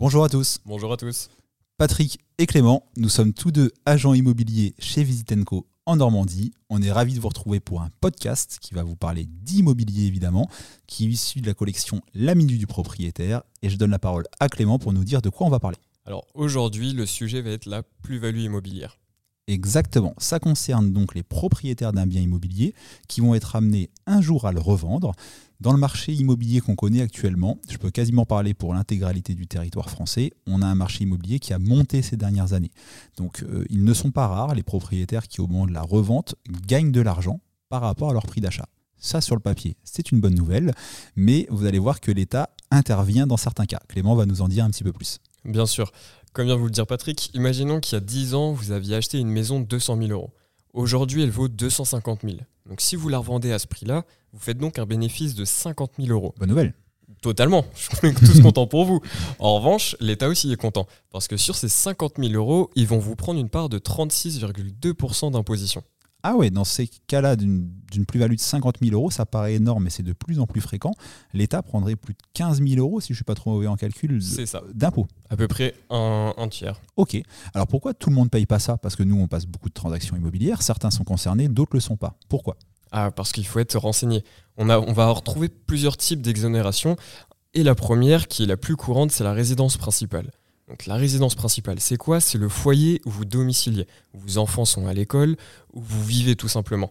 Bonjour à tous. Bonjour à tous. Patrick et Clément, nous sommes tous deux agents immobiliers chez Visitenco en Normandie. On est ravis de vous retrouver pour un podcast qui va vous parler d'immobilier évidemment, qui est issu de la collection La Minute du propriétaire. Et je donne la parole à Clément pour nous dire de quoi on va parler. Alors aujourd'hui, le sujet va être la plus-value immobilière. Exactement. Ça concerne donc les propriétaires d'un bien immobilier qui vont être amenés un jour à le revendre. Dans le marché immobilier qu'on connaît actuellement, je peux quasiment parler pour l'intégralité du territoire français, on a un marché immobilier qui a monté ces dernières années. Donc euh, ils ne sont pas rares, les propriétaires qui au moment de la revente gagnent de l'argent par rapport à leur prix d'achat. Ça, sur le papier, c'est une bonne nouvelle, mais vous allez voir que l'État intervient dans certains cas. Clément va nous en dire un petit peu plus. Bien sûr. Comme vient de vous le dire Patrick, imaginons qu'il y a 10 ans, vous aviez acheté une maison de 200 000 euros. Aujourd'hui, elle vaut 250 000. Donc si vous la revendez à ce prix-là, vous faites donc un bénéfice de 50 000 euros. Bonne nouvelle. Totalement, je suis tous contents pour vous. En revanche, l'État aussi est content, parce que sur ces 50 000 euros, ils vont vous prendre une part de 36,2% d'imposition. Ah ouais, dans ces cas-là, d'une plus-value de 50 000 euros, ça paraît énorme, mais c'est de plus en plus fréquent. L'État prendrait plus de 15 000 euros, si je ne suis pas trop mauvais en calcul, d'impôts. À peu près un, tiers. Ok. Alors pourquoi tout le monde ne paye pas ça? Parce que nous, on passe beaucoup de transactions immobilières. Certains sont concernés, d'autres ne le sont pas. Pourquoi? Ah, parce qu'il faut être renseigné. On, a, on va retrouver plusieurs types d'exonération. Et la première, qui est la plus courante, c'est la résidence principale. Donc la résidence principale, c'est quoi? C'est le foyer où vous domiciliez, où vos enfants sont à l'école, où vous vivez tout simplement.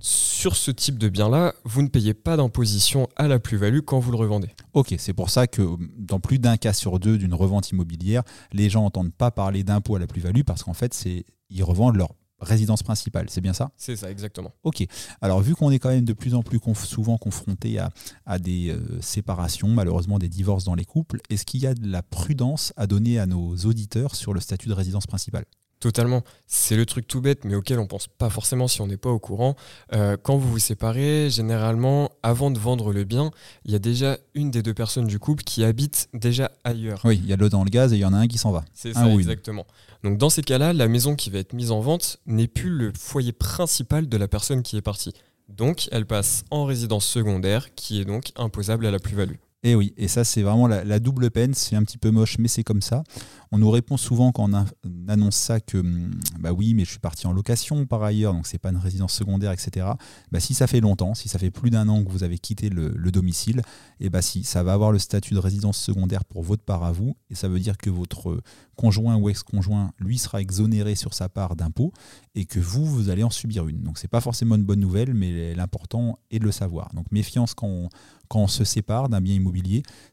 Sur ce type de bien-là, vous ne payez pas d'imposition à la plus-value quand vous le revendez. Ok, c'est pour ça que dans plus d'un cas sur deux d'une revente immobilière, les gens n'entendent pas parler d'impôt à la plus-value parce qu'en fait, ils revendent leur résidence principale, c'est bien ça? C'est ça, exactement. Ok. Alors, vu qu'on est quand même de plus en plus souvent confronté à, des euh, séparations, malheureusement des divorces dans les couples, est-ce qu'il y a de la prudence à donner à nos auditeurs sur le statut de résidence principale? Totalement. C'est le truc tout bête, mais auquel on pense pas forcément si on n'est pas au courant. Euh, quand vous vous séparez, généralement, avant de vendre le bien, il y a déjà une des deux personnes du couple qui habite déjà ailleurs. Oui, il y a l'eau dans le gaz et il y en a un qui s'en va. C'est ça, exactement. Donc dans ces cas-là, la maison qui va être mise en vente n'est plus le foyer principal de la personne qui est partie. Donc elle passe en résidence secondaire, qui est donc imposable à la plus-value. Et oui, et ça c'est vraiment la, double peine, c'est un petit peu moche, mais c'est comme ça. On nous répond souvent quand on, annonce ça que hum, bah oui, mais je suis parti en location par ailleurs, donc c'est pas une résidence secondaire, etc. Bah si ça fait longtemps, si ça fait plus d'un an que vous avez quitté le, domicile, et bah si ça va avoir le statut de résidence secondaire pour votre part à vous, et ça veut dire que votre conjoint ou ex-conjoint lui sera exonéré sur sa part d'impôt et que vous vous allez en subir une. Donc c'est pas forcément une bonne nouvelle, mais l'important est de le savoir. Donc méfiance quand quand on se sépare d'un bien immobilier,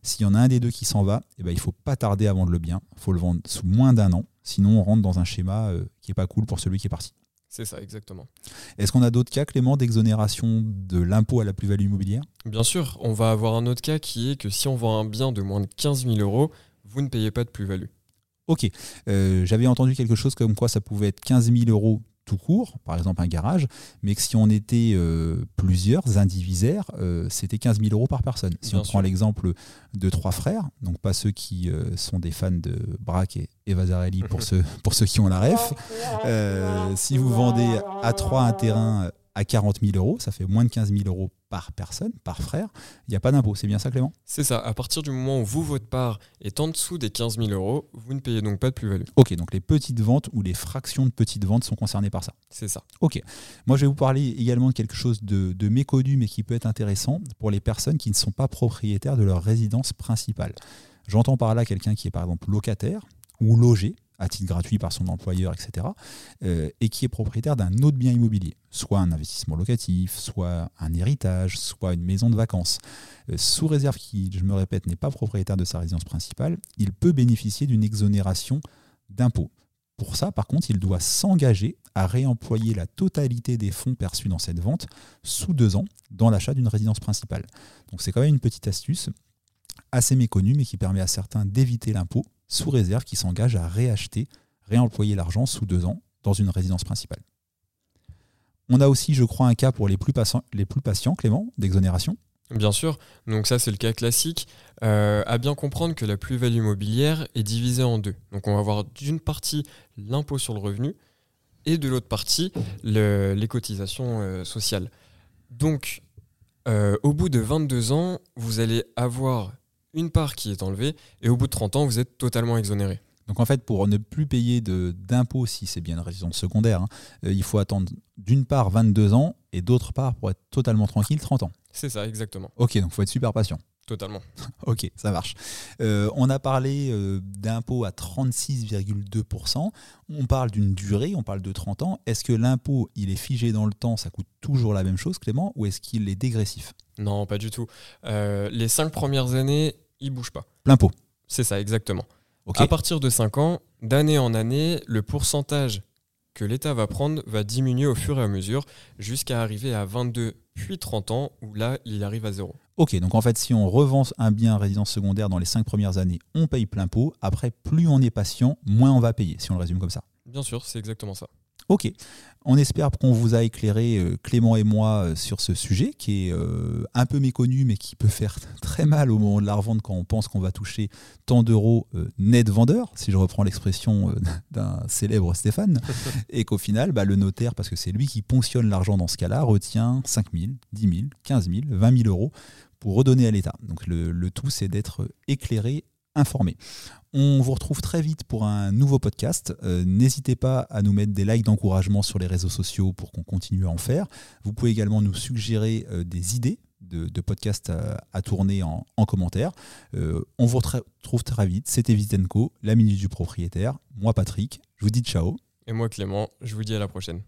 s'il y en a un des deux qui s'en va, eh ben, il ne faut pas tarder à vendre le bien. Il faut le vendre sous moins d'un an. Sinon, on rentre dans un schéma euh, qui n'est pas cool pour celui qui est parti. C'est ça, exactement. Est-ce qu'on a d'autres cas, Clément, d'exonération de l'impôt à la plus-value immobilière? Bien sûr, on va avoir un autre cas qui est que si on vend un bien de moins de 15 000 euros, vous ne payez pas de plus-value. Ok, euh, j'avais entendu quelque chose comme quoi ça pouvait être 15 000 euros tout court, par exemple un garage, mais que si on était euh, plusieurs indivisaires, euh, c'était 15 000 euros par personne. Si on prend l'exemple de trois frères, donc pas ceux qui euh, sont des fans de Braque et Eva Zarelli pour, ceux, pour ceux qui ont la ref, si vous vendez à trois un terrain à 40 000 euros, ça fait moins de 15 000 euros par personne, par frère, il n'y a pas d'impôt. C'est bien ça, Clément? C'est ça. À partir du moment où vous, votre part est en dessous des 15 000 euros, vous ne payez donc pas de plus-value. Ok, donc les petites ventes ou les fractions de petites ventes sont concernées par ça. C'est ça. Ok. Moi, je vais vous parler également de quelque chose de, de méconnu, mais qui peut être intéressant pour les personnes qui ne sont pas propriétaires de leur résidence principale. J'entends par là quelqu'un qui est par exemple locataire ou logé à titre gratuit par son employeur, etc., euh, et qui est propriétaire d'un autre bien immobilier, soit un investissement locatif, soit un héritage, soit une maison de vacances. Euh, sous réserve qui, je me répète, n'est pas propriétaire de sa résidence principale, il peut bénéficier d'une exonération d'impôt. Pour ça, par contre, il doit s'engager à réemployer la totalité des fonds perçus dans cette vente sous deux ans dans l'achat d'une résidence principale. Donc c'est quand même une petite astuce assez méconnue, mais qui permet à certains d'éviter l'impôt sous réserve qui s'engage à réacheter, réemployer l'argent sous deux ans dans une résidence principale. On a aussi, je crois, un cas pour les plus, patients, les plus patients Clément, d'exonération. Bien sûr, donc ça c'est le cas classique. Euh, à bien comprendre que la plus-value immobilière est divisée en deux. Donc on va avoir d'une partie l'impôt sur le revenu et de l'autre partie les cotisations euh, sociales. Donc euh, au bout de 22 ans, vous allez avoir une part qui est enlevée, et au bout de 30 ans, vous êtes totalement exonéré. Donc en fait, pour ne plus payer d'impôts, si c'est bien une résidence secondaire, hein, euh, il faut attendre d'une part 22 ans et d'autre part, pour être totalement tranquille, 30 ans. C'est ça, exactement. Ok, donc il faut être super patient. Totalement. ok, ça marche. Euh, on a parlé euh, d'impôts à 36,2%. On parle d'une durée, on parle de 30 ans. Est-ce que l'impôt, il est figé dans le temps, ça coûte toujours la même chose, Clément, ou est-ce qu'il est dégressif? Non, pas du tout. les cinq premières années, il bouge pas. Plein pot. C'est ça, exactement. À partir de 5 ans, d'année en année, le pourcentage que l'État va prendre va diminuer au fur et à mesure jusqu'à arriver à 22 puis 30 ans où là, il arrive à zéro. Ok, donc en fait, si on revend un bien résidence secondaire dans les 5 premières années, on paye plein pot. Après, plus on est patient, moins on va payer, si on le résume comme ça. Bien sûr, c'est exactement ça. Ok, on espère qu'on vous a éclairé, euh, Clément et moi, euh, sur ce sujet qui est euh, un peu méconnu, mais qui peut faire très mal au moment de la revente quand on pense qu'on va toucher tant d'euros net vendeur, si je reprends l'expression d'un célèbre Stéphane, et qu'au final, bah, le notaire, parce que c'est lui qui ponctionne l'argent dans ce cas-là, retient 5 000, 10 000, 15 000, 20 000 euros pour redonner à l'État. Donc le tout, c'est d'être éclairé On vous retrouve très vite pour un nouveau podcast. Euh, n'hésitez pas à nous mettre des likes d'encouragement sur les réseaux sociaux pour qu'on continue à en faire. Vous pouvez également nous suggérer euh, des idées de, podcasts à, tourner en, commentaire. Euh, on vous retrouve très vite. C'était Vitenco, la minute du propriétaire. Moi Patrick, je vous dis ciao. Et moi Clément, je vous dis à la prochaine.